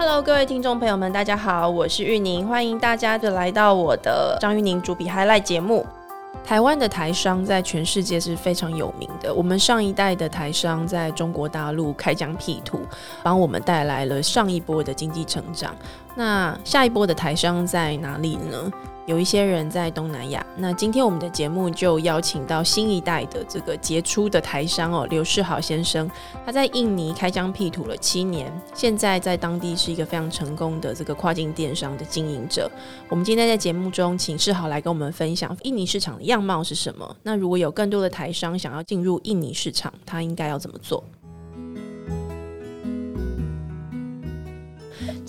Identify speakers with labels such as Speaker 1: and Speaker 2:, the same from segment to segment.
Speaker 1: Hello，各位听众朋友们，大家好，我是玉宁，欢迎大家的来到我的张玉宁主笔 Highlight 节目。台湾的台商在全世界是非常有名的，我们上一代的台商在中国大陆开疆辟土，帮我们带来了上一波的经济成长。那下一波的台商在哪里呢？有一些人在东南亚，那今天我们的节目就邀请到新一代的这个杰出的台商哦，刘世豪先生，他在印尼开疆辟土了七年，现在在当地是一个非常成功的这个跨境电商的经营者。我们今天在节目中请世豪来跟我们分享印尼市场的样貌是什么。那如果有更多的台商想要进入印尼市场，他应该要怎么做？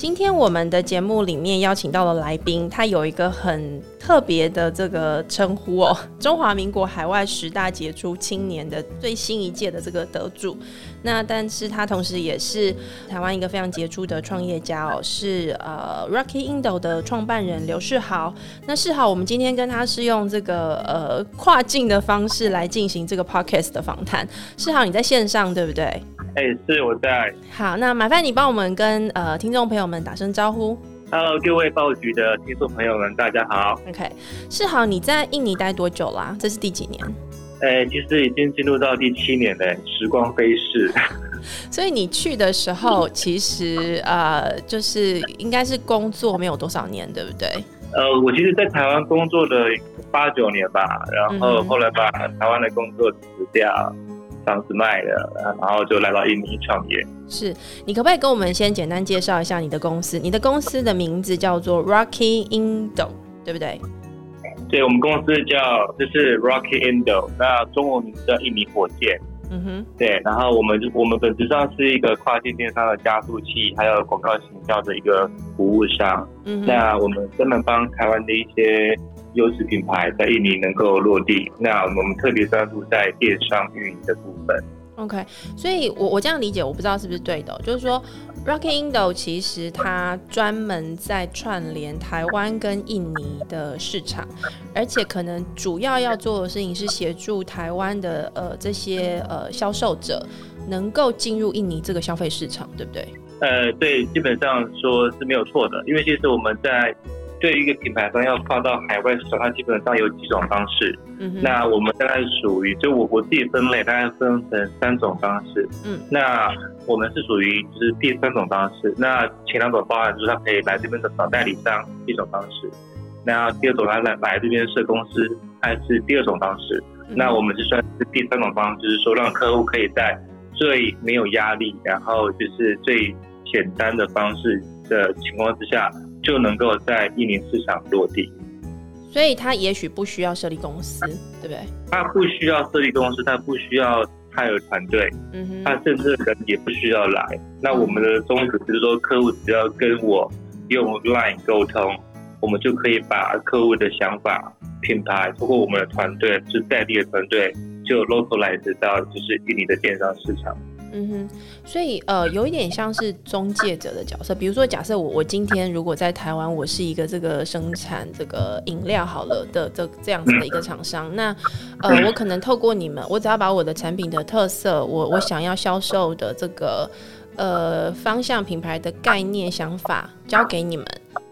Speaker 1: 今天我们的节目里面邀请到的来宾，他有一个很特别的这个称呼哦，中华民国海外十大杰出青年的最新一届的这个得主。那但是他同时也是台湾一个非常杰出的创业家哦，是呃 Rocky Indo 的创办人刘世豪。那世豪，我们今天跟他是用这个呃跨境的方式来进行这个 podcast 的访谈。世豪，你在线上对不对？
Speaker 2: 哎，是我在。
Speaker 1: 好，那麻烦你帮我们跟呃听众朋友们打声招呼。
Speaker 2: Hello，各位报局的听众朋友们，大家好。
Speaker 1: OK，世豪，你在印尼待多久啦？这是第几年？
Speaker 2: 哎，其实已经进入到第七年了，时光飞逝。
Speaker 1: 所以你去的时候，其实呃，就是应该是工作没有多少年，对不对？
Speaker 2: 呃，我其实，在台湾工作了八九年吧，然后后来把台湾的工作辞掉。房子卖了，然后就来到印尼创业。
Speaker 1: 是你可不可以跟我们先简单介绍一下你的公司？你的公司的名字叫做 Rocky Indo，对不对？
Speaker 2: 对，我们公司叫就是 Rocky Indo，那中文名字叫印尼火箭。嗯哼，对，然后我们我们本质上是一个跨境电商的加速器，还有广告行销的一个服务商。嗯，那我们专门帮台湾的一些。优质品牌在印尼能够落地，那我们特别专注在电商运营的部分。
Speaker 1: OK，所以我我这样理解，我不知道是不是对的，就是说，Rocky Indo 其实它专门在串联台湾跟印尼的市场，而且可能主要要做的事情是协助台湾的呃这些呃销售者能够进入印尼这个消费市场，对不对？
Speaker 2: 呃，对，基本上说是没有错的，因为其实我们在。对于一个品牌方要跨到海外市场，它基本上有几种方式。嗯那我们大概属于，就我我自己分类，大概分成三种方式。嗯。那我们是属于就是第三种方式。那前两种方案就是他可以来这边的找代理商一种方式。那第二种他来来这边设公司，还是第二种方式。那我们是算是第三种方式，就是说让客户可以在最没有压力，然后就是最简单的方式的情况之下。就能够在印尼市场落地，
Speaker 1: 所以他也许不需要设立公司，对不对？
Speaker 2: 他不需要设立公司，他不需要他有团队，嗯哼，他甚至人也不需要来。那我们的宗旨就是说，客户只要跟我用 Line 沟通，我们就可以把客户的想法、品牌，通过我们的团队，是在地的团队，就 localize 到就是印尼的电商市场。嗯
Speaker 1: 哼，所以呃，有一点像是中介者的角色。比如说，假设我我今天如果在台湾，我是一个这个生产这个饮料好了的这这样子的一个厂商，那呃，我可能透过你们，我只要把我的产品的特色，我我想要销售的这个呃方向、品牌的概念、想法交给你们。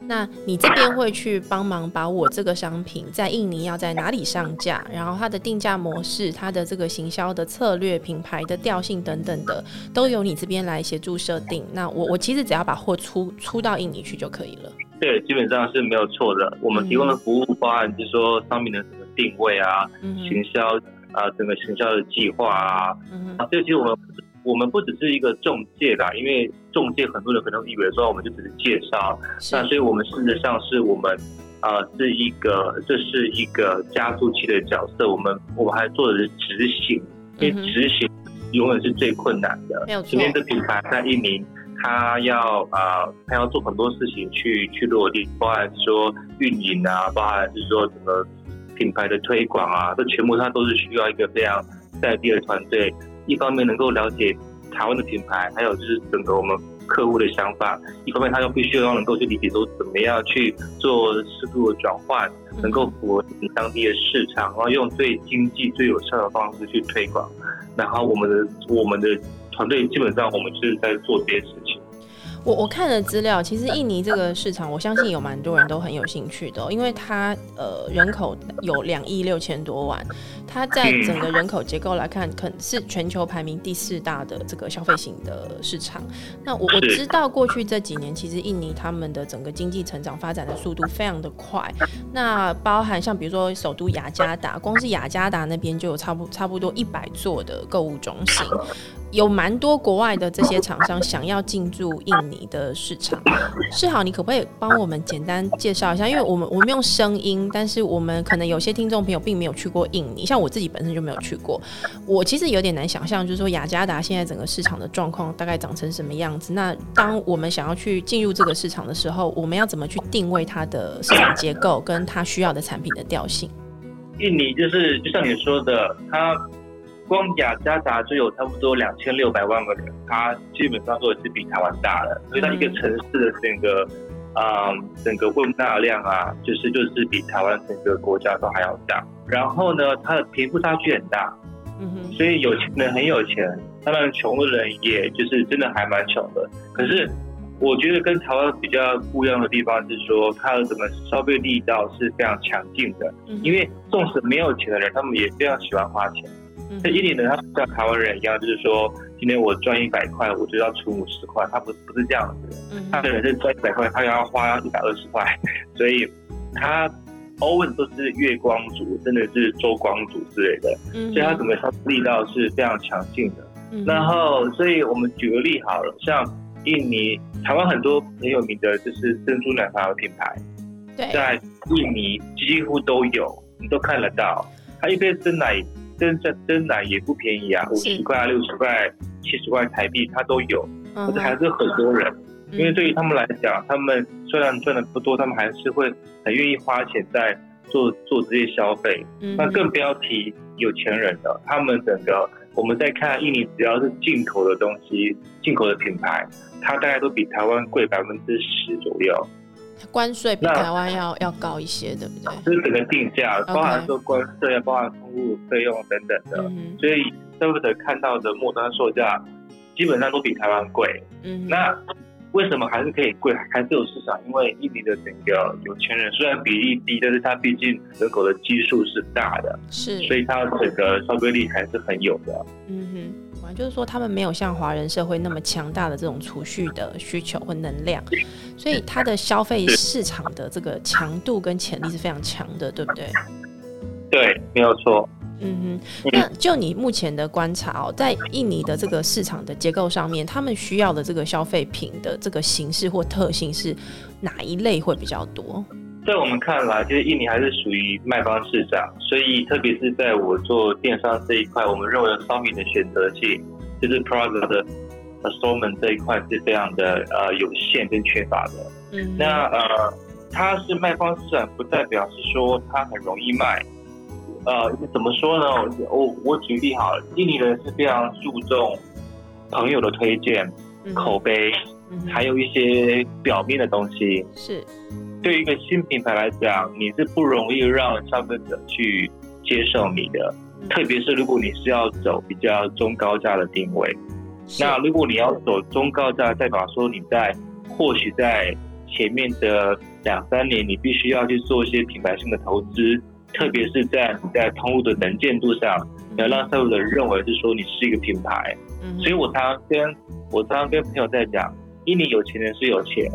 Speaker 1: 那你这边会去帮忙把我这个商品在印尼要在哪里上架，然后它的定价模式、它的这个行销的策略、品牌的调性等等的，都由你这边来协助设定。那我我其实只要把货出出到印尼去就可以了。
Speaker 2: 对，基本上是没有错的。我们提供的服务方案就是说商品的整个定位啊、行销啊、整个行销的计划啊，啊，这其实我们。我们不只是一个中介啦，因为中介很多人可能以为说我们就只是介绍，那所以我们事实上是我们呃是一个这是一个加速器的角色，我们我们还做的是执行，因为执行永远是最困难的。
Speaker 1: 没有
Speaker 2: 今天的品牌在印尼，他要啊他要做很多事情去去落地，包含说运营啊，包含是说整个品牌的推广啊，这全部他都是需要一个非常在地的团队。一方面能够了解台湾的品牌，还有就是整个我们客户的想法；一方面他又必须要能够去理解说怎么样去做适度的转换，能够符合当地的市场，然后用最经济、最有效的方式去推广。然后我们的我们的团队基本上我们是在做这些事情。
Speaker 1: 我我看了资料，其实印尼这个市场，我相信有蛮多人都很有兴趣的，因为它呃人口有两亿六千多万，它在整个人口结构来看，可能是全球排名第四大的这个消费型的市场。那我我知道过去这几年，其实印尼他们的整个经济成长发展的速度非常的快，那包含像比如说首都雅加达，光是雅加达那边就有差不差不多一百座的购物中心。有蛮多国外的这些厂商想要进驻印尼的市场，世豪，你可不可以帮我们简单介绍一下？因为我们我们用声音，但是我们可能有些听众朋友并没有去过印尼，像我自己本身就没有去过，我其实有点难想象，就是说雅加达现在整个市场的状况大概长成什么样子。那当我们想要去进入这个市场的时候，我们要怎么去定位它的市场结构跟它需要的产品的调性？
Speaker 2: 印尼就是就像你说的，它。光雅加达就有差不多两千六百万个人，它基本上都是比台湾大的，所以它一个城市的整个，啊，整个问纳量啊，就是就是比台湾整个国家都还要大。然后呢，它的贫富差距很大，嗯哼，所以有钱人很有钱，当然穷的人也就是真的还蛮穷的。可是我觉得跟台湾比较不一样的地方是说，它的整个消费力道是非常强劲的，嗯因为纵使没有钱的人，他们也非常喜欢花钱。在印尼呢，他像台湾人一样，就是说，今天我赚一百块，我就要存五十块，他不不是这样子。他的人是赚一百块，他要花一百二十块，所以他 always 都是月光族，真的是周光族之类的。所以他整个消费力道是非常强劲的。然后，所以我们举个例好了，像印尼、台湾很多很有名的就是珍珠奶茶的品牌，在印尼几乎都有，你都看得到。它一杯真奶。真真真奶也不便宜啊，五十块、六十块、七十块台币，它都有，可是还是很多人。因为对于他们来讲，他们虽然赚的不多，他们还是会很愿意花钱在做做这些消费。那更不要提有钱人了，他们整个我们在看印尼，只要是进口的东西、进口的品牌，它大概都比台湾贵百分之十左右。
Speaker 1: 关税比台湾要要高一些，对不对？
Speaker 2: 就是整个定价，包含说关税，包含通路费用等等的，所以消费者看到的末端售价基本上都比台湾贵。嗯，那为什么还是可以贵，还是有市场？因为印尼的整个有钱人虽然比例低，但是它毕竟人口的基数是大的，
Speaker 1: 是，
Speaker 2: 所以它整个消费力还是很有的。嗯
Speaker 1: 哼。就是说，他们没有像华人社会那么强大的这种储蓄的需求或能量，所以它的消费市场的这个强度跟潜力是非常强的，对不对？
Speaker 2: 对，没有错。
Speaker 1: 嗯哼，那就你目前的观察哦，在印尼的这个市场的结构上面，他们需要的这个消费品的这个形式或特性是哪一类会比较多？
Speaker 2: 在我们看来，其实印尼还是属于卖方市场，所以特别是在我做电商这一块，我们认为商品的选择性，就是 product 的 assortment 这一块是非常的呃有限跟缺乏的。嗯，那呃，它是卖方市场，不代表是说它很容易卖。呃，怎么说呢？我我举例好了，印尼人是非常注重朋友的推荐、口碑，还有一些表面的东西。
Speaker 1: 是。
Speaker 2: 对于一个新品牌来讲，你是不容易让消费者去接受你的，特别是如果你是要走比较中高价的定位。那如果你要走中高价，代表说你在或许在前面的两三年，你必须要去做一些品牌性的投资，特别是在你在通路的能见度上，要让消费者认为是说你是一个品牌。所以我常常跟我常常跟朋友在讲，印尼有钱人是有钱。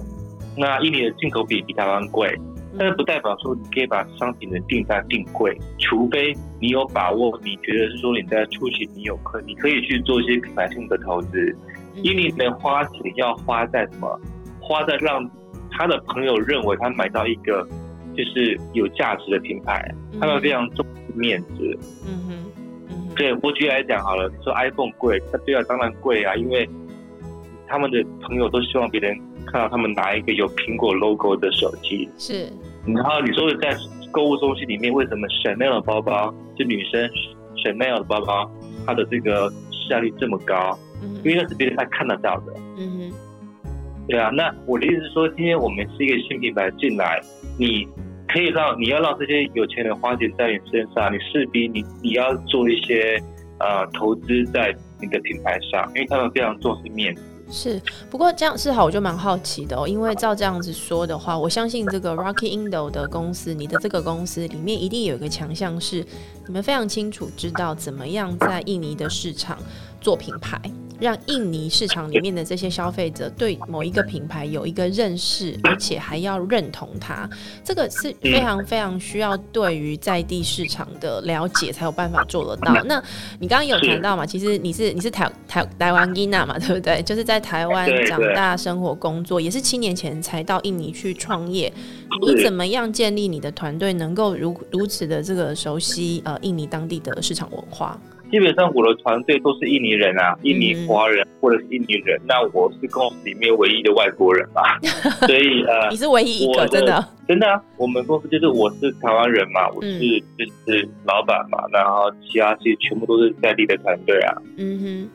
Speaker 2: 那印尼的进口比比台湾贵，但是不代表说你可以把商品的定价定贵，除非你有把握，你觉得是说你在初期你有可你可以去做一些品牌性的投资。印尼的花钱要花在什么？花在让他的朋友认为他买到一个就是有价值的品牌，他们非常重视面子。嗯哼，对我举例来讲好了，你说 iPhone 贵，那对啊，当然贵啊，因为他们的朋友都希望别人。看到他们拿一个有苹果 logo 的手机，
Speaker 1: 是。
Speaker 2: 然后你说的在购物中心里面，为什么 Chanel 的包包，就女生 Chanel 的包包，它的这个市价率这么高？嗯，因为那是别人他看得到的。嗯哼。对啊，那我的意思是说，今天我们是一个新品牌进来，你可以让你要让这些有钱人花钱在你身上，你势必你你要做一些呃投资在你的品牌上，因为他们非常重视面子。
Speaker 1: 是，不过这样是好，我就蛮好奇的哦。因为照这样子说的话，我相信这个 Rocky Indo 的公司，你的这个公司里面一定有一个强项，是你们非常清楚知道怎么样在印尼的市场做品牌。让印尼市场里面的这些消费者对某一个品牌有一个认识，而且还要认同它，这个是非常非常需要对于在地市场的了解才有办法做得到。那你刚刚有谈到嘛？其实你是你是台台台湾伊娜嘛，对不对？就是在台湾长大、生活、工作，也是七年前才到印尼去创业。你怎么样建立你的团队，能够如如此的这个熟悉呃印尼当地的市场文化？
Speaker 2: 基本上我的团队都是印尼人啊，印尼华人或者是印尼人。那我是公司里面唯一的外国人嘛，所以呃，
Speaker 1: 你是唯一一个真的
Speaker 2: 真的啊。我们公司就是我是台湾人嘛，我是就是老板嘛，然后其他其实全部都是在地的团队啊。嗯哼。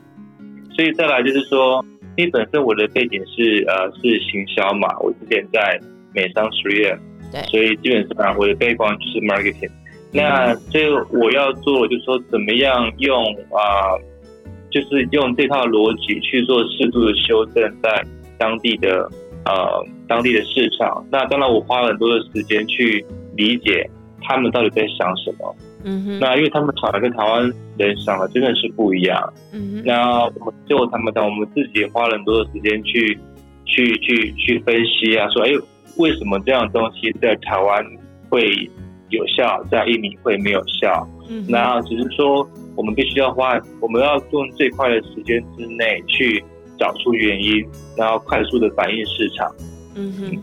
Speaker 2: 所以再来就是说，因为本身我的背景是呃是行销嘛，我之前在美商实验，
Speaker 1: 对，
Speaker 2: 所以基本上我的背光就是 marketing。那所以我要做，就是说怎么样用啊，就是用这套逻辑去做适度的修正，在当地的呃当地的市场。那当然我花了很多的时间去理解他们到底在想什么。嗯哼。那因为他们想的跟台湾人想的真的是不一样。嗯哼。那我们最后他们讲，我们自己也花了很多的时间去去去去分析啊，说哎，为什么这样东西在台湾会？有效在玉米会没有效，嗯，那只是说我们必须要花，我们要用最快的时间之内去找出原因，然后快速的反映市场，嗯
Speaker 1: 哼。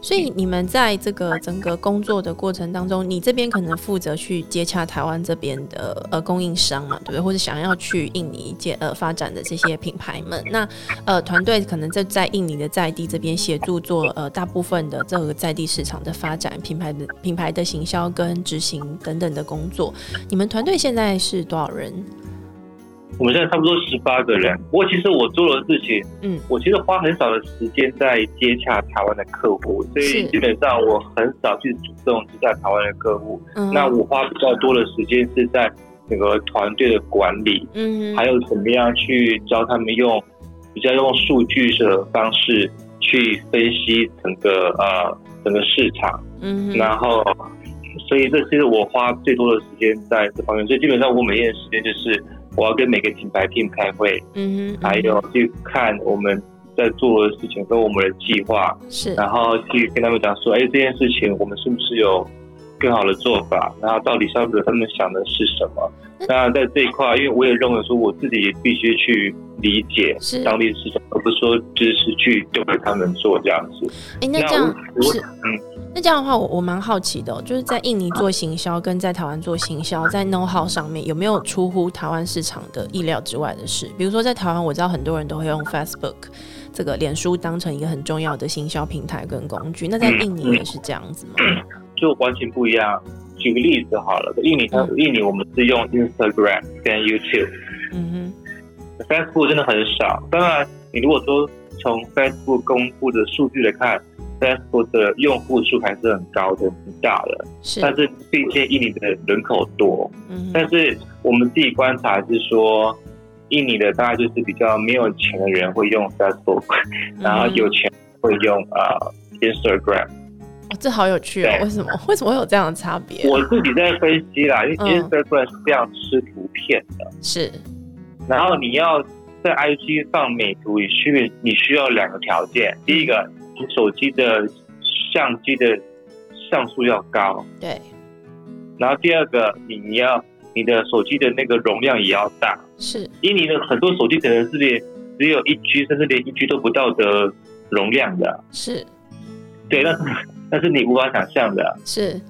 Speaker 1: 所以你们在这个整个工作的过程当中，你这边可能负责去接洽台湾这边的呃供应商嘛，对不对？或者想要去印尼接呃发展的这些品牌们，那呃团队可能在在印尼的在地这边协助做呃大部分的这个在地市场的发展、品牌的品牌的行销跟执行等等的工作。你们团队现在是多少人？
Speaker 2: 我们现在差不多十八个人，不过其实我做的事情，嗯，我其实花很少的时间在接洽台湾的客户，所以基本上我很少去主动接洽台湾的客户。嗯，那我花比较多的时间是在整个团队的管理，嗯，还有怎么样去教他们用比较用数据的方式去分析整个呃整个市场，嗯，然后所以这是我花最多的时间在这方面，所以基本上我每天的时间就是。我要跟每个品牌 team 开会，嗯哼，还有去看我们在做的事情跟我们的计划，
Speaker 1: 是，
Speaker 2: 然后去跟他们讲说，哎，这件事情我们是不是有更好的做法？然后到底消费者他们想的是什么？那在这一块，因为我也认为说，我自己也必须去理解当地市场，而不是说只是去丢给他们做这样子。
Speaker 1: 哎，那这样是嗯。那这样的话，我我蛮好奇的，就是在印尼做行销跟在台湾做行销，在 know how 上面有没有出乎台湾市场的意料之外的事？比如说在台湾，我知道很多人都会用 Facebook 这个脸书当成一个很重要的行销平台跟工具。那在印尼也是这样子吗？
Speaker 2: 就完全不一样。举个例子好了，印尼它印尼我们是用 Instagram 跟 YouTube，嗯哼，Facebook 真的很少。当然，你如果说从 Facebook 公布的数据来看。Facebook 的用户数还是很高的、很大的，但是毕竟印尼的人口多，嗯，但是我们自己观察是说，印尼的大概就是比较没有钱的人会用 Facebook，然后有钱会用啊 Instagram。
Speaker 1: 哦，这好有趣哦！为什么？为什么会有这样的差别？
Speaker 2: 我自己在分析啦，因为 Instagram 是非常吃图片的，
Speaker 1: 是。
Speaker 2: 然后你要在 IG 放美图，你需你需要两个条件，第一个。你手机的相机的像素要高，
Speaker 1: 对。
Speaker 2: 然后第二个，你你要你的手机的那个容量也要大，
Speaker 1: 是。
Speaker 2: 因为你的很多手机可能是连只有一 G，甚至连一 G 都不到的容量的，
Speaker 1: 是。
Speaker 2: 对，那是那是你无法想象的，
Speaker 1: 是。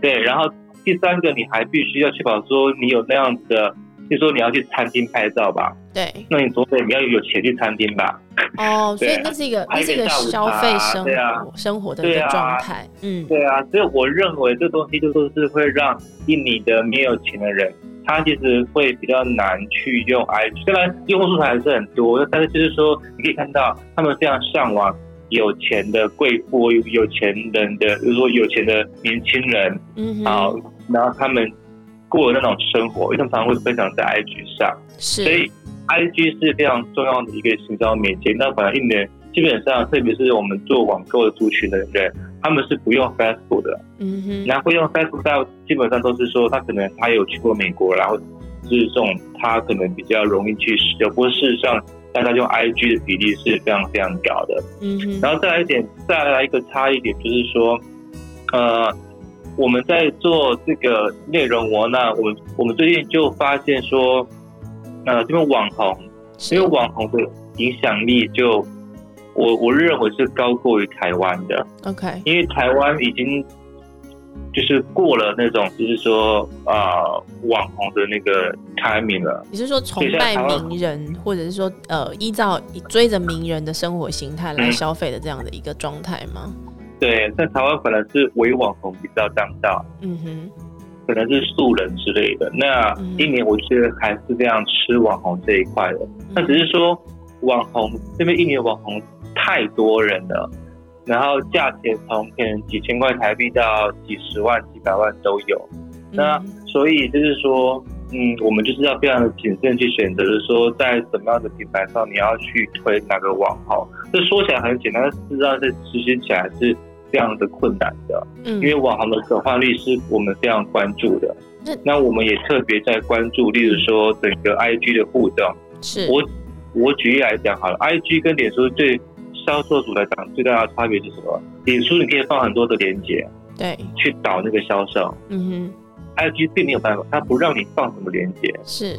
Speaker 2: 对，然后第三个，你还必须要确保说你有那样子的。就说你要去餐厅拍照吧，
Speaker 1: 对，
Speaker 2: 那你总得你要有钱去餐厅吧？
Speaker 1: 哦，所以那是一个那是一个消费生活生活的一个状态，
Speaker 2: 嗯，对啊，所以我认为这东西就都是会让印尼的没有钱的人，他其实会比较难去用 IG，虽然用户数还是很多，但是就是说你可以看到他们非常向往有钱的贵妇、有钱人的，比如说有钱的年轻人，嗯，好，然后他们。过那种生活，因为常常会分享在 IG 上，
Speaker 1: 所
Speaker 2: 以 IG 是非常重要的一个行销媒介。那反而一年基本上，特别是我们做网购的族群的人，他们是不用 Facebook 的。嗯哼。那会用 Facebook 到基本上都是说他可能他有去过美国，然后就是这种他可能比较容易去使用。不过事实上，大家用 IG 的比例是非常非常高的。嗯。然后再来一点，再来一个差一点，就是说，呃。我们在做这个内容哦，那我们我们最近就发现说，呃，这边网红，因为网红的影响力就，我我认为是高过于台湾的。
Speaker 1: OK，
Speaker 2: 因为台湾已经就是过了那种，就是说啊，网红的那个 timing 了。
Speaker 1: 你是说崇拜名人，或者是说呃，依照追着名人的生活形态来消费的这样的一个状态吗？
Speaker 2: 对，在台湾可能是伪网红比较当道，嗯哼，可能是素人之类的。那一年我觉得还是这样吃网红这一块的。那只是说网红这边一年网红太多人了，然后价钱从可能几千块台币到几十万、几百万都有。那所以就是说，嗯，我们就是要非常的谨慎去选择，就是说在什么样的品牌上你要去推哪个网红。这说起来很简单，但实上在实行起来是。非常的困难的，嗯，因为网红的转换率是我们非常关注的。那我们也特别在关注，例如说整个 IG 的互动。
Speaker 1: 是，
Speaker 2: 我我举例来讲好了，IG 跟脸书对销售组来讲最大的差别是什么？脸书你可以放很多的链接，
Speaker 1: 对，
Speaker 2: 去导那个销售。嗯哼，IG 并没有办法，它不让你放什么链接。
Speaker 1: 是。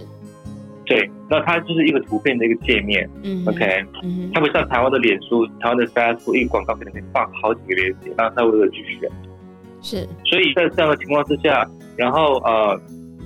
Speaker 2: 对，那它就是一个图片的一个界面嗯，OK，它不像台湾的脸书、台湾的 Facebook，一个广告可能可以放好几个链接，让他为了去选。
Speaker 1: 是，
Speaker 2: 所以在这样的情况之下，然后呃，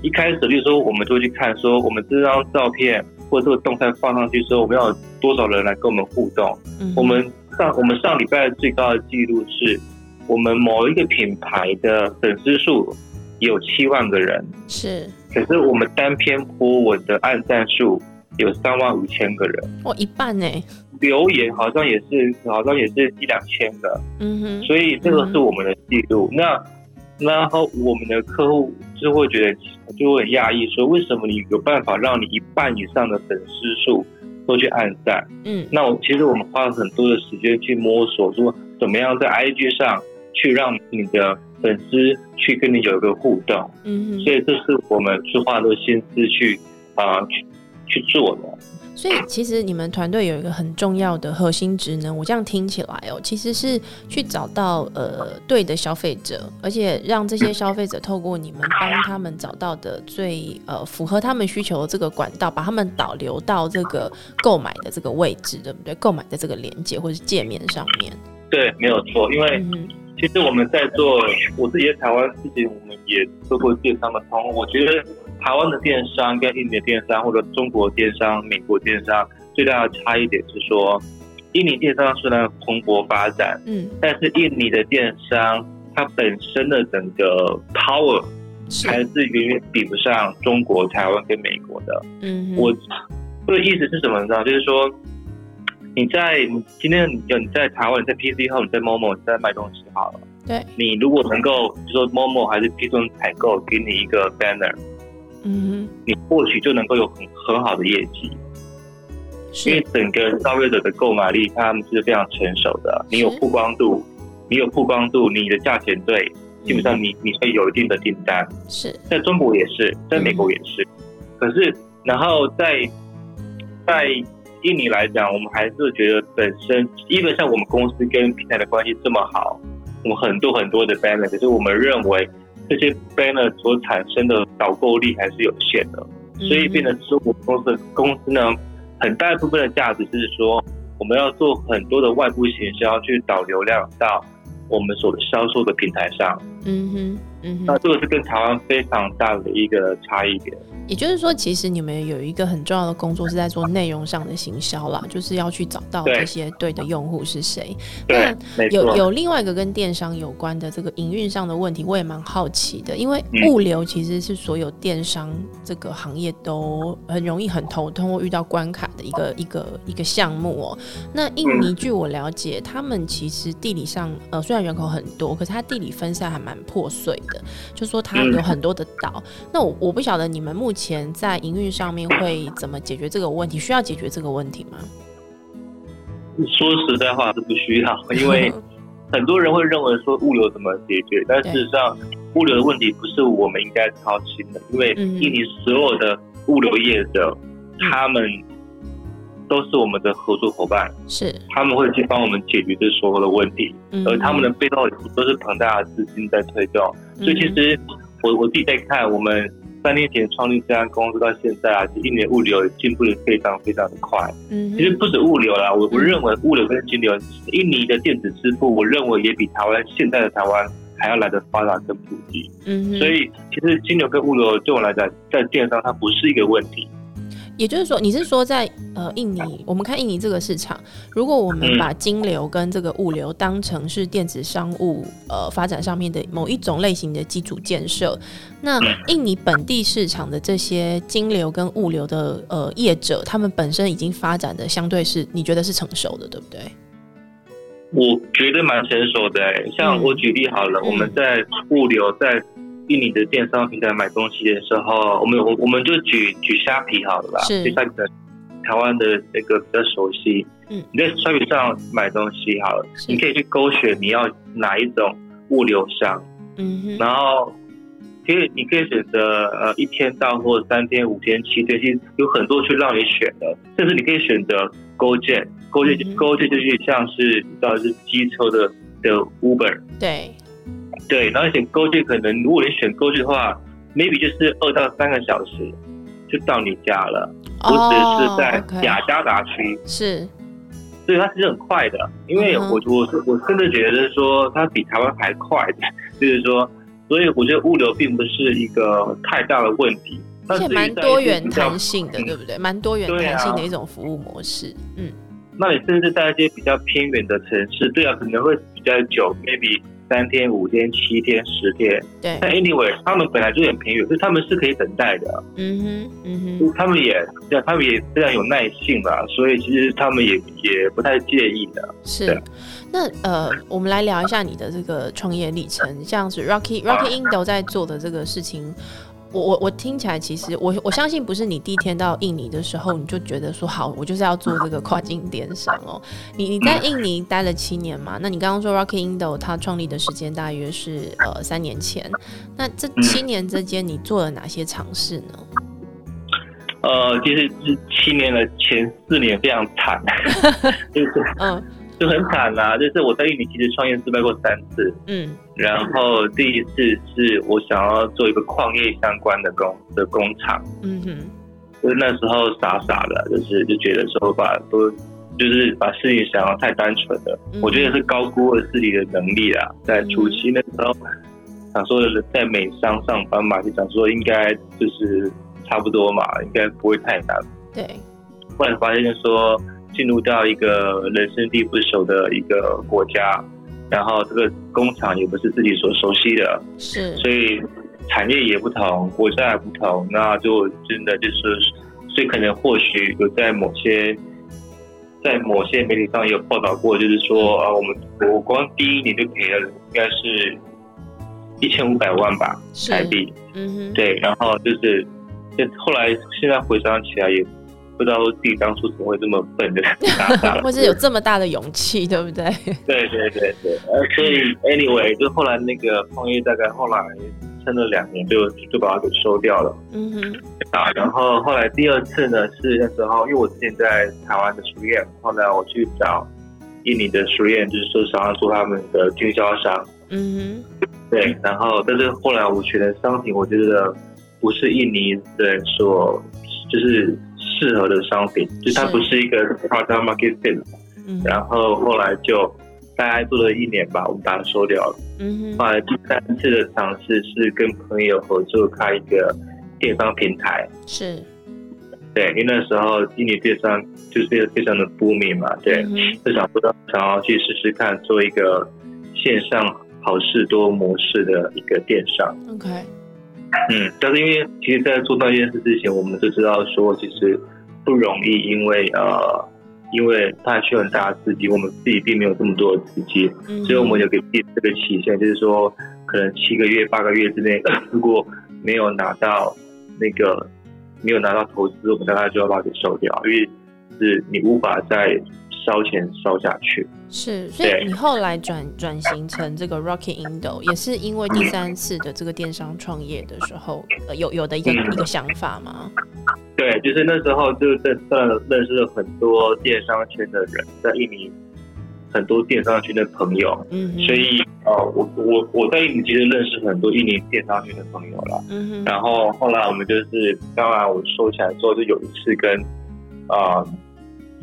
Speaker 2: 一开始就是说，我们就会去看说，我们这张照片或者这个动态放上去之后，我们要有多少人来跟我们互动。我们上我们上礼拜最高的记录是，我们某一个品牌的粉丝数有七万个人。
Speaker 1: 是。
Speaker 2: 可是我们单篇播文的按赞数有三万五千个人，
Speaker 1: 哦，一半呢。
Speaker 2: 留言好像也是，好像也是一两千个，嗯哼。所以这个是我们的记录。那然后我们的客户就会觉得就会很讶异，说为什么你有办法让你一半以上的粉丝数都去按赞？嗯，那我其实我们花了很多的时间去摸索，说怎么样在 IG 上去让你的。粉丝去跟你有一个互动，嗯，所以这是我们去花很多心思去啊去去做的。
Speaker 1: 所以其实你们团队有一个很重要的核心职能，我这样听起来哦，其实是去找到呃对的消费者，而且让这些消费者透过你们帮他们找到的最呃符合他们需求的这个管道，把他们导流到这个购买的这个位置，对不对？购买的这个连接或者是界面上面。
Speaker 2: 对，没有错，因为。其实我们在做，我自己在台湾事情，我们也做过电商的通。我觉得台湾的电商跟印尼的电商，或者中国电商、美国电商最大的差异点是说，印尼电商虽然蓬勃发展，嗯，但是印尼的电商它本身的整个 power 还是远远比不上中国、台湾跟美国的。嗯，我这个意思是什么？你知道，就是说。你在今天你你在台湾，你在 PC 后，你在 Momo 你在卖东西好了。
Speaker 1: 对。
Speaker 2: 你如果能够，就说 Momo 还是 PC 采购给你一个 banner，嗯，你或许就能够有很很好的业绩。因为整个消费者的购买力，他们是非常成熟的。你有曝光度，你有曝光度，你的价钱对，基本上你你会有一定的订单。
Speaker 1: 是。
Speaker 2: 在中国也是，在美国也是。可是，然后在在。印尼来讲，我们还是觉得本身，基本上我们公司跟平台的关系这么好，我们很多很多的可是我们认为这些 banner 所产生的导购力还是有限的，所以变成说我们公司公司呢，很大一部分的价值是说，我们要做很多的外部行销去导流量到我们所销售的平台上。嗯哼，嗯哼，那这个是跟台湾非常大的一个差异点。
Speaker 1: 也就是说，其实你们有一个很重要的工作是在做内容上的行销啦，就是要去找到这些对的用户是谁。
Speaker 2: 那
Speaker 1: 有有另外一个跟电商有关的这个营运上的问题，我也蛮好奇的，因为物流其实是所有电商这个行业都很容易很头痛或遇到关卡的一个一个一个项目哦。那印尼据我了解，他们其实地理上呃虽然人口很多，可是它地理分散还蛮破碎的，就说它有很多的岛。那我我不晓得你们目前在营运上面会怎么解决这个问题？需要解决这个问题吗？
Speaker 2: 说实在话是不需要，因为 很多人会认为说物流怎么解决，但事实上物流的问题不是我们应该操心的，因为印尼所有的物流业者，他们都是我们的合作伙伴，
Speaker 1: 是
Speaker 2: 他们会去帮我们解决这所有的问题，而他们的背后都是庞大的资金在推动，所以其实我我自己在看我们。三年前创立这家公司到现在啊，一年物流也进步的非常非常的快。嗯，其实不止物流啦，我我认为物流跟金流，印尼的电子支付，我认为也比台湾现在的台湾还要来的发达跟普及。嗯，所以其实金流跟物流对我来讲，在电商它不是一个问题。
Speaker 1: 也就是说，你是说在呃印尼，我们看印尼这个市场，如果我们把金流跟这个物流当成是电子商务呃发展上面的某一种类型的基础建设，那印尼本地市场的这些金流跟物流的呃业者，他们本身已经发展的相对是你觉得是成熟的，对不对？
Speaker 2: 我觉得蛮成熟的，像我举例好了，我们在物流在。印尼的电商平台买东西的时候，我们我我们就举举虾皮好了吧，
Speaker 1: 是。
Speaker 2: 虾皮的台湾的那个比较熟悉。嗯，你在虾皮上买东西好了，你可以去勾选你要哪一种物流商，嗯，然后可以你可以选择呃一天到货、三天、五天、七天，其实有很多去让你选的，甚至你可以选择勾件，勾件勾件就是像是你知道是机车的的 Uber，
Speaker 1: 对。
Speaker 2: 对，然后选勾具可能，如果你选勾具的话，maybe 就是二到三个小时就到你家了。我只是在雅加达区，
Speaker 1: 是，
Speaker 2: 所以它其实很快的。因为我我我甚至觉得说它比台湾还快，就是说，所以我觉得物流并不是一个太大的问题，
Speaker 1: 而且蛮多元弹性的，对不对？蛮多元弹性的一种服务模式。嗯，
Speaker 2: 那你甚至在一些比较偏远的城市，对啊，可能会比较久，maybe。三天、五天、七天、十天，
Speaker 1: 对。
Speaker 2: 但 anyway，他们本来就很便宜，所以他们是可以等待的。嗯哼，嗯哼，他们也，对他们也非常有耐性吧，所以其实他们也也不太介意的。
Speaker 1: 是。那呃，我们来聊一下你的这个创业历程，像是 Rocky Rocky Indo 在做的这个事情。我我我听起来，其实我我相信不是你第一天到印尼的时候你就觉得说好，我就是要做这个跨境电商哦。你你在印尼待了七年嘛？那你刚刚说 Rocky Indo 它创立的时间大约是呃三年前。那这七年之间你做了哪些尝试呢？
Speaker 2: 呃，其实是七年的前四年非常惨，就是嗯。就很惨啦，就是我在印尼其实创业失败过三次，嗯，然后第一次是我想要做一个矿业相关的工的工厂，嗯哼，就是那时候傻傻的，就是就觉得说把都就是把事情想要太单纯了，我觉得是高估了自己的能力啊，在初期那时候想说在美商上班嘛，就想说应该就是差不多嘛，应该不会太难，
Speaker 1: 对，
Speaker 2: 后来发现说。进入到一个人生地不熟的一个国家，然后这个工厂也不是自己所熟悉的，
Speaker 1: 是，
Speaker 2: 所以产业也不同，国家也不同，那就真的就是，所以可能或许有在某些在某些媒体上也有报道过，就是说啊，我们我光第一年就赔了，应该是一千五百万吧，台币，嗯哼，对，然后就是，就后来现在回想起来也。不知道自己当初怎么会这么笨的，
Speaker 1: 或是有这么大的勇气，对不对？
Speaker 2: 对对对对，呃，所以 anyway，就后来那个创业大概后来撑了两年，就就把它给收掉了。嗯哼。啊，然后后来第二次呢是那时候，因为我之前在台湾的书院，后来我去找印尼的书院，就是说想要做他们的经销商。嗯哼。对，然后但是后来我选的商品，我觉得不是印尼人所就是。适合的商品，就它不是一个 product market fit，然后后来就大概做了一年吧，我们把它收掉了。嗯后来第三次的尝试是跟朋友合作开一个电商平台。
Speaker 1: 是，
Speaker 2: 对，因为那时候印尼电商就是非常的不明嘛，对，就想不到想要去试试看做一个线上好事多模式的一个电商。
Speaker 1: OK。
Speaker 2: 嗯，但是因为其实，在做那件事之前，我们就知道说，其实不容易，因为呃，因为它需要很大的资金，我们自己并没有这么多的资金，所以我们有给自己这个期限，就是说，可能七个月、八个月之内，如果没有拿到那个没有拿到投资，我们大概就要把它给收掉，因为是你无法再烧钱烧下去。
Speaker 1: 是，所以你后来转转型成这个 Rocky Indo，也是因为第三次的这个电商创业的时候，呃，有有的一个一个想法吗？
Speaker 2: 对，就是那时候就在认识了很多电商圈的人，在印尼很多电商圈的朋友，嗯，所以呃，我我我在印尼其实认识很多印尼电商圈的朋友了，嗯哼，然后后来我们就是，当然我收起来之后，就有一次跟啊，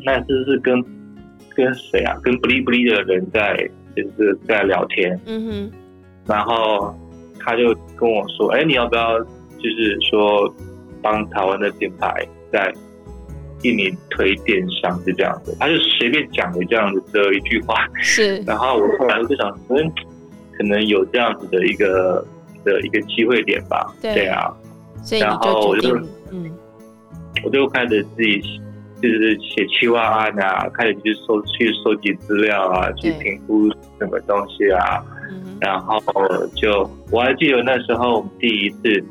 Speaker 2: 那次是跟。跟谁啊？跟不离不离的人在，就是在聊天。嗯哼。然后他就跟我说：“哎，你要不要就是说帮台湾的品牌在印尼推电商？是这样子。”他就随便讲了这样子的一句话。
Speaker 1: 是。
Speaker 2: 然后我后来就想，嗯，可能有这样子的一个的一个机会点吧。
Speaker 1: 对
Speaker 2: 啊。
Speaker 1: 所以你就决定，嗯，
Speaker 2: 我就开始自己。就是写企划案啊，开始去收去收集资料啊，去评估什么东西啊，然后就我还记得那时候第一次，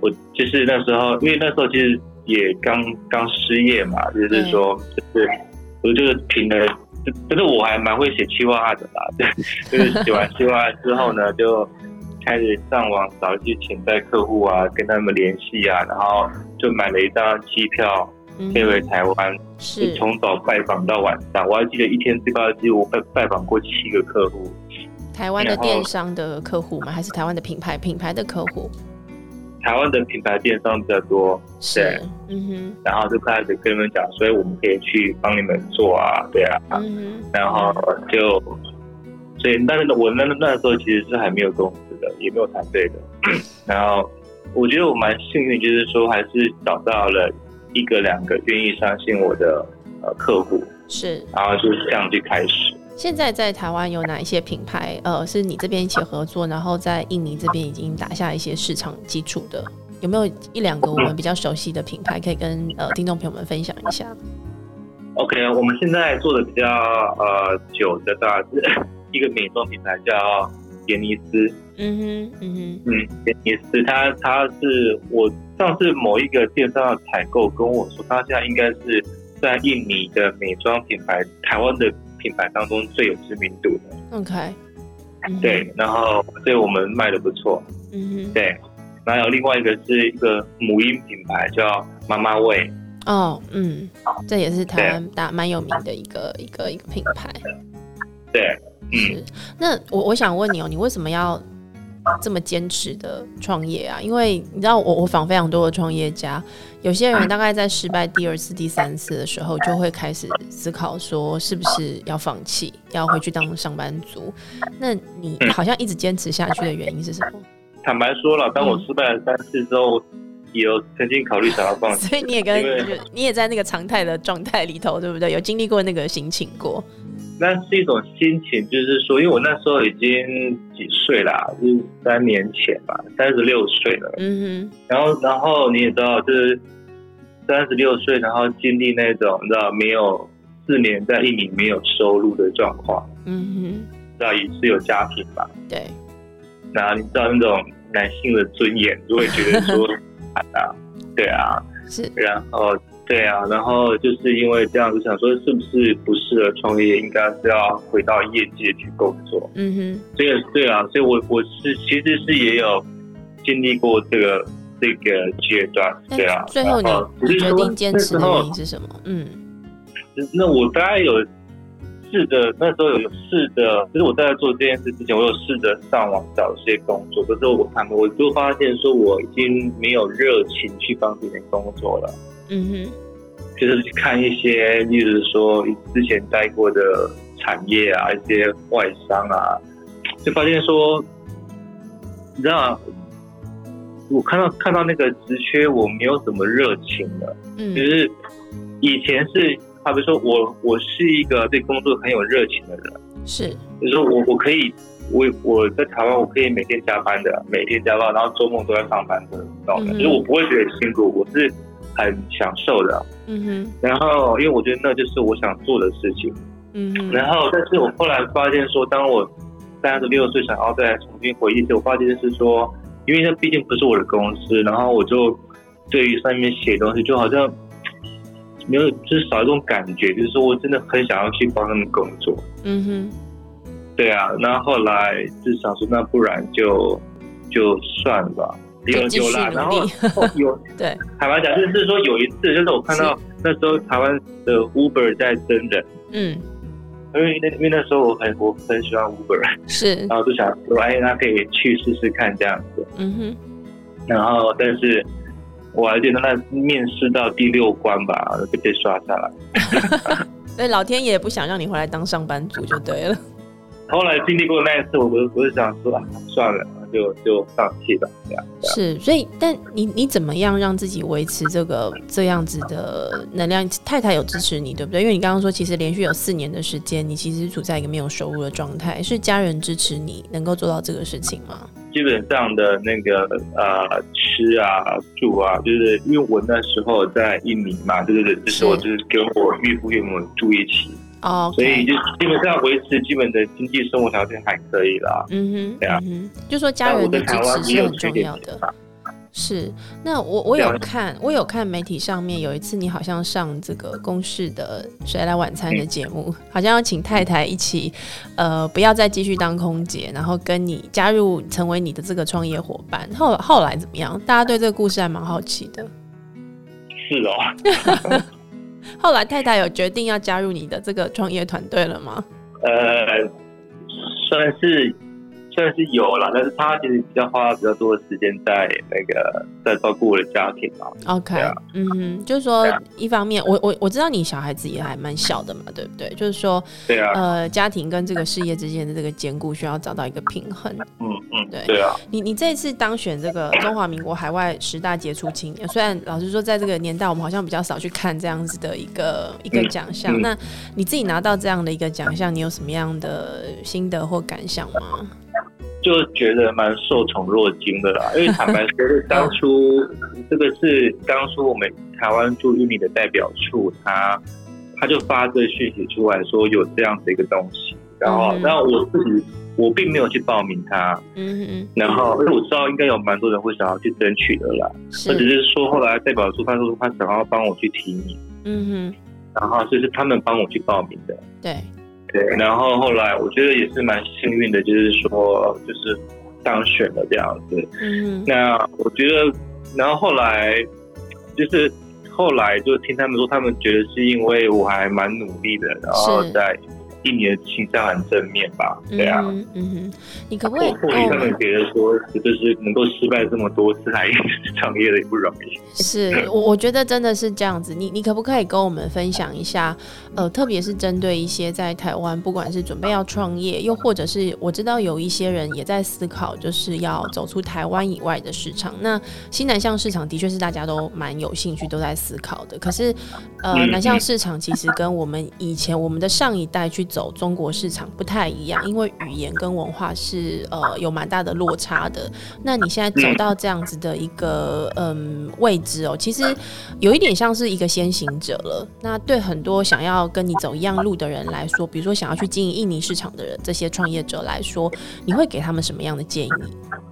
Speaker 2: 我就是那时候，因为那时候其实也刚刚失业嘛，就是说就是我就是凭了，就就是我还蛮会写企划案的啦，就是写完企划案之后呢，就开始上网找一些潜在客户啊，跟他们联系啊，然后就买了一张机票。飞回台湾，
Speaker 1: 是
Speaker 2: 从早拜访到晚上。我还记得一天最高的记录，我拜拜访过七个客户。
Speaker 1: 台湾的电商的客户吗？还是台湾的品牌品牌的客户？
Speaker 2: 台湾的品牌电商比较多，
Speaker 1: 是，嗯哼。
Speaker 2: 然后就开始跟你们讲，所以我们可以去帮你们做啊，对啊，嗯哼。然后就，所以但是我那那时候其实是还没有公司的，也没有团队的。然后我觉得我蛮幸运，就是说还是找到了。一个两个愿意相信我的呃客户
Speaker 1: 是，
Speaker 2: 然后就是这样去开始。
Speaker 1: 现在在台湾有哪一些品牌？呃，是你这边一起合作，然后在印尼这边已经打下一些市场基础的，有没有一两个我们比较熟悉的品牌可以跟呃听众朋友们分享一下
Speaker 2: ？OK，我们现在做的比较呃久的，大概是一个美妆品牌叫杰尼斯。嗯哼，嗯哼，嗯，杰尼斯，他他是我。上次某一个电商的采购跟我说，他现在应该是在印尼的美妆品牌、台湾的品牌当中最有知名度的。
Speaker 1: OK，
Speaker 2: 对，然后所以我们卖的不错。嗯哼，对，然后有另外一个是一个母婴品牌叫妈妈味。
Speaker 1: 哦，嗯，这也是台湾大蛮有名的一个一个一个品牌。
Speaker 2: 对，嗯，
Speaker 1: 那我我想问你哦，你为什么要？这么坚持的创业啊，因为你知道我我访非常多的创业家，有些人大概在失败第二次、第三次的时候，就会开始思考说是不是要放弃，要回去当上班族。那你好像一直坚持下去的原因是什么？
Speaker 2: 坦白说了，当我失败了三次之后，也有曾经考虑想要放弃。
Speaker 1: 所以你也跟你也在那个常态的状态里头，对不对？有经历过那个心情过？
Speaker 2: 那是一种心情，就是说，因为我那时候已经几岁啦，就是三年前吧，三十六岁了。嗯哼。然后，然后你也知道，就是三十六岁，然后经历那种你知道没有四年在印尼没有收入的状况。嗯哼。知道也是有家庭吧？
Speaker 1: 对。
Speaker 2: 然后你知道那种男性的尊严，就会觉得说啊，对啊，
Speaker 1: 是。
Speaker 2: 然后。对啊，然后就是因为这样子想说，是不是不适合创业，应该是要回到业界去工作。嗯哼，这个对啊，所以我我是其实是也有经历过这个这个阶段。对啊，
Speaker 1: 最后你决定坚持的原因是什么？嗯，
Speaker 2: 那我大概有试着那时候有试着，就是我在做这件事之前，我有试着上网找一些工作，可是我他们我就发现说，我已经没有热情去帮别人工作了。嗯哼，就是去看一些，例如说之前待过的产业啊，一些外商啊，就发现说，你知道，我看到看到那个职缺，我没有什么热情了。嗯，就是以前是，好比说我我是一个对工作很有热情的人，
Speaker 1: 是，
Speaker 2: 就是说我我可以，我我在台湾我可以每天加班的，每天加班，然后周末都在上班的那种，就是我不会觉得辛苦，我是。很享受的，嗯哼。然后，因为我觉得那就是我想做的事情，嗯哼。然后，但是我后来发现说，当我三十六岁想要再重新回忆时，我发现是说，因为那毕竟不是我的公司，然后我就对于上面写东西，就好像没有，就是少一种感觉，就是说我真的很想要去帮他们工作。嗯哼，对啊，那后来就想说，那不然就就算了，
Speaker 1: 有有啦，
Speaker 2: 然后有
Speaker 1: 对，
Speaker 2: 坦白讲，就是说有一次，就是我看到那时候台湾的 Uber 在真人，嗯。因为那因为那时候我很我很喜欢 Uber，
Speaker 1: 是，
Speaker 2: 然后就想说，哎，那可以去试试看这样子。嗯哼。然后，但是我还记得那面试到第六关吧，就被刷下来。
Speaker 1: 所以老天爷不想让你回来当上班族就对了。
Speaker 2: 后来经历过那一次，我我我就想说，算了。就就放弃了，这样
Speaker 1: 是，所以，但你你怎么样让自己维持这个这样子的能量？太太有支持你，对不对？因为你刚刚说，其实连续有四年的时间，你其实处在一个没有收入的状态，是家人支持你能够做到这个事情吗？
Speaker 2: 基本上的那个呃吃啊住啊，就是因为我那时候在印尼嘛，对对对，就是我就是跟我岳父岳母住一起。
Speaker 1: 哦，
Speaker 2: 所以就基本上维持基本的经济生活条件还可以啦。嗯哼，对啊，嗯
Speaker 1: 就说家人的支持是很重要的。是，那我我有看，我有看媒体上面有一次你好像上这个公视的《谁来晚餐》的节目，好像要请太太一起，呃，不要再继续当空姐，然后跟你加入成为你的这个创业伙伴。后后来怎么样？大家对这个故事还蛮好奇的。
Speaker 2: 是哦。
Speaker 1: 后来太太有决定要加入你的这个创业团队了吗？
Speaker 2: 呃，算是。算是有了，但是他其实比较花比较多的时间在那个在照顾我的家庭嘛。
Speaker 1: OK，嗯，就是说一方面，我我我知道你小孩子也还蛮小的嘛，对不对？就是说，
Speaker 2: 对啊，
Speaker 1: 呃，家庭跟这个事业之间的这个兼顾需要找到一个平衡。
Speaker 2: 嗯嗯，对对啊。
Speaker 1: 你你这次当选这个中华民国海外十大杰出青年，虽然老实说，在这个年代我们好像比较少去看这样子的一个一个奖项。那你自己拿到这样的一个奖项，你有什么样的心得或感想吗？
Speaker 2: 就觉得蛮受宠若惊的啦，因为坦白说，当初这个是当初我们台湾驻印尼的代表处，他他就发这讯息出来说有这样的一个东西，然后，然后我自己我并没有去报名它，嗯嗯，然后因为我知道应该有蛮多人会想要去争取的啦，或者是说后来代表处他说他想要帮我去提名，嗯哼，然后就是他们帮我去报名的，
Speaker 1: 对。
Speaker 2: 对，然后后来我觉得也是蛮幸运的，就是说就是当选了这样子。嗯，那我觉得，然后后来就是后来就听他们说，他们觉得是因为我还蛮努力的，然后在。一年的倾向很正面吧？对啊，嗯哼，
Speaker 1: 你可不可以？
Speaker 2: 或许他们觉得说，就是能够失败这么多次还创业的也不容易。
Speaker 1: 是，我我觉得真的是这样子。你你可不可以跟我们分享一下？呃，特别是针对一些在台湾，不管是准备要创业，又或者是我知道有一些人也在思考，就是要走出台湾以外的市场。那新南向市场的确是大家都蛮有兴趣，都在思考的。可是，呃，南向市场其实跟我们以前我们的上一代去。走中国市场不太一样，因为语言跟文化是呃有蛮大的落差的。那你现在走到这样子的一个嗯位置哦，其实有一点像是一个先行者了。那对很多想要跟你走一样路的人来说，比如说想要去经营印尼市场的人，这些创业者来说，你会给他们什么样的建议？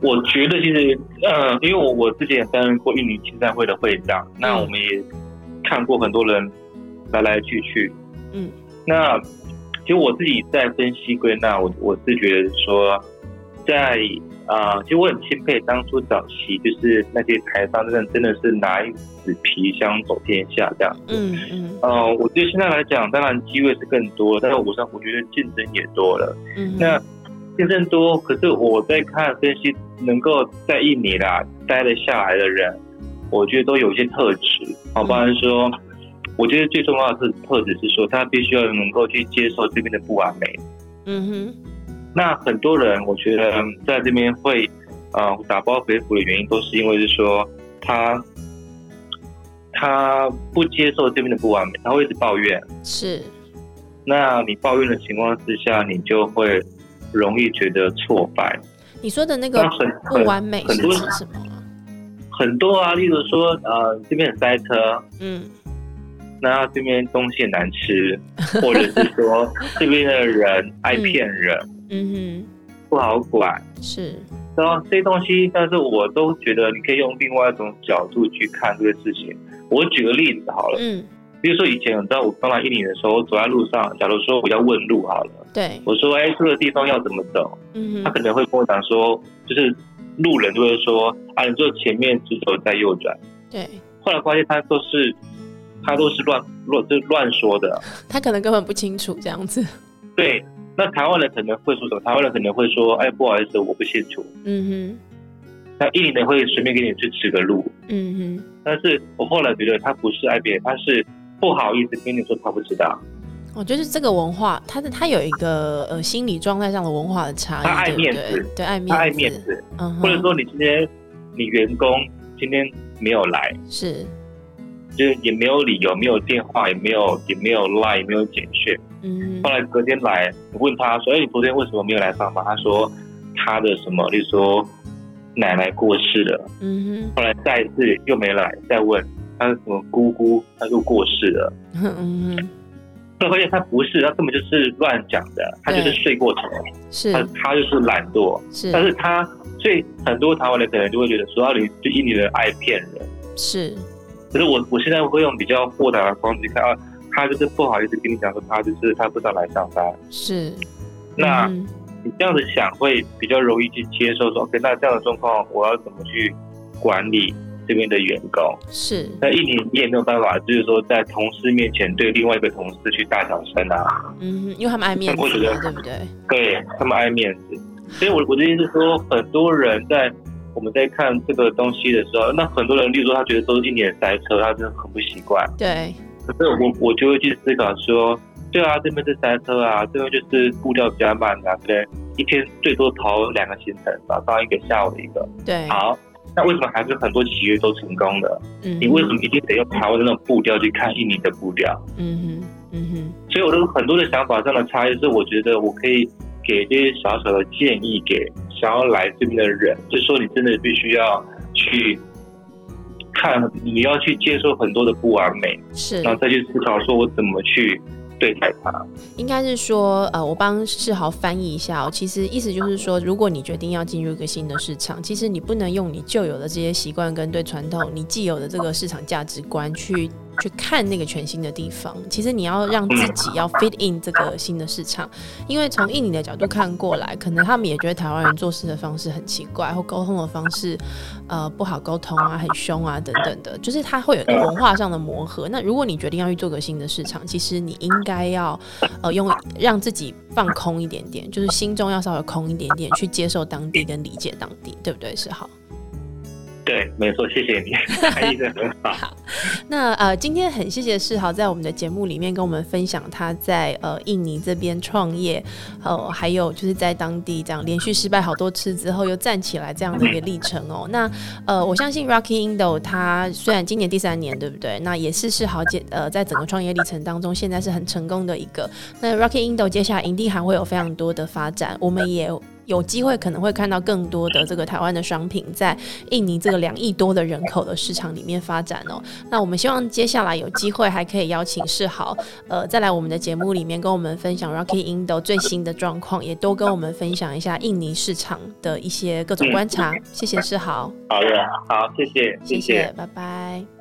Speaker 2: 我觉得其实呃，因为我我之前也担任过印尼青商会的会长，那我们也看过很多人来来去去，嗯，那。其实我自己在分析归纳，我我是觉得说，在啊，其实我很钦佩当初早期就是那些台商，真的真的是拿一纸皮箱走天下这样。嗯嗯。呃，我觉得现在来讲，当然机会是更多，但是我上我觉得竞争也多了。嗯。那竞争多，可是我在看分析，能够在印尼啦待得下来的人，我觉得都有一些特质，好，不然说。我觉得最重要的特特质是说，他必须要能够去接受这边的不完美。嗯哼。那很多人，我觉得在这边会呃打包回府的原因，都是因为是说他他不接受这边的不完美，他会一直抱怨。
Speaker 1: 是。
Speaker 2: 那你抱怨的情况之下，你就会容易觉得挫败。
Speaker 1: 你说的那个不完美是指什么？
Speaker 2: 很多啊，例如说呃这边很塞车。嗯。那这边东西难吃，或者是说这边的人爱骗人，嗯哼，不好管，
Speaker 1: 是。
Speaker 2: 然后这些东西，但是我都觉得你可以用另外一种角度去看这个事情。我举个例子好了，嗯，比如说以前你知道我刚来印尼的时候，走在路上，假如说我要问路好了，
Speaker 1: 对，
Speaker 2: 我说哎，这个地方要怎么走？嗯，他可能会跟我讲说，就是路人就会说啊，你就前面直走再右转。
Speaker 1: 对，
Speaker 2: 后来发现他都是他都是乱乱就乱说的，
Speaker 1: 他可能根本不清楚这样子。
Speaker 2: 对。那台湾人可能会说什么？台湾人可能会说：“哎，不好意思，我不清楚。”嗯哼。那印尼人会随便给你去指个路。嗯哼。但是我后来觉得他不是爱别人，他是不好意思跟你说他不知道。
Speaker 1: 我觉得这个文化，他的他有一个呃心理状态上的文化的差异。
Speaker 2: 他爱面子，
Speaker 1: 对爱面子，
Speaker 2: 他爱面子。嗯。或者说你今天你员工今天没有来，
Speaker 1: 是，
Speaker 2: 就是也没有理由，没有电话，也没有也没有 line，也没有简讯。嗯，后来隔天来，我问他说：“哎，你昨天为什么没有来上班？”他说：“他的什么，例如说奶奶过世了。”嗯哼。后来再一次又没来，再问他什么姑姑，他又过世了。嗯哼。后来发现他不是，他根本就是乱讲的，他就是睡过头。
Speaker 1: 是。
Speaker 2: 他他就是懒惰。
Speaker 1: 是。
Speaker 2: 但是他所以很多台湾人可能就会觉得说：“啊，你就印尼人爱骗人。”
Speaker 1: 是。
Speaker 2: 可是我我现在会用比较豁达的方式看啊。他就是不好意思跟你讲说，他就是他不知道来上班。
Speaker 1: 是，
Speaker 2: 那你这样子想会比较容易去接受说，OK，那这样的状况我要怎么去管理这边的员工？
Speaker 1: 是，
Speaker 2: 那一年你也没有办法，就是说在同事面前对另外一个同事去大小声
Speaker 1: 啊。嗯，因为他们爱面子，对不对？
Speaker 2: 对他们爱面子，所以我我的意思是说，很多人在我们在看这个东西的时候，那很多人，例如说他觉得都是一年塞车，他真的很不习惯。
Speaker 1: 对。
Speaker 2: 可是我我就会去思考说，对啊，这边是塞车啊，这边就是步调比较慢啊，对，一天最多跑两个行程，早上一个，下午一个。
Speaker 1: 对。
Speaker 2: 好，那为什么还是很多企业都成功的？嗯。你为什么一定得用台湾的那种步调去看印尼的步调？嗯哼，嗯哼。所以我的很多的想法上的差异是，我觉得我可以给这些小小的建议给想要来这边的人，就是说你真的必须要去。看，你要去接受很多的不完美，
Speaker 1: 是，
Speaker 2: 然后再去思考，说我怎么去对待他。
Speaker 1: 应该是说，呃，我帮世豪翻译一下哦。其实意思就是说，如果你决定要进入一个新的市场，其实你不能用你旧有的这些习惯跟对传统、你既有的这个市场价值观去。去看那个全新的地方，其实你要让自己要 fit in 这个新的市场，因为从印尼的角度看过来，可能他们也觉得台湾人做事的方式很奇怪，或沟通的方式呃不好沟通啊，很凶啊等等的，就是他会有一个文化上的磨合。那如果你决定要去做个新的市场，其实你应该要呃用让自己放空一点点，就是心中要稍微空一点点，去接受当地跟理解当地，对不对？是好。
Speaker 2: 对，没错，谢谢你，翻译的很好。
Speaker 1: 那呃，今天很谢谢世豪在我们的节目里面跟我们分享他在呃印尼这边创业，呃，还有就是在当地这样连续失败好多次之后又站起来这样的一个历程哦。那呃，我相信 Rocky Indo 他虽然今年第三年，对不对？那也是世豪接呃在整个创业历程当中，现在是很成功的一个。那 Rocky Indo 接下来一定还会有非常多的发展，我们也。有机会可能会看到更多的这个台湾的商品在印尼这个两亿多的人口的市场里面发展哦。那我们希望接下来有机会还可以邀请世豪，呃，再来我们的节目里面跟我们分享 Rocky Indo 最新的状况，也多跟我们分享一下印尼市场的一些各种观察。谢谢世豪。
Speaker 2: 好的，好，谢谢，谢谢，
Speaker 1: 拜拜。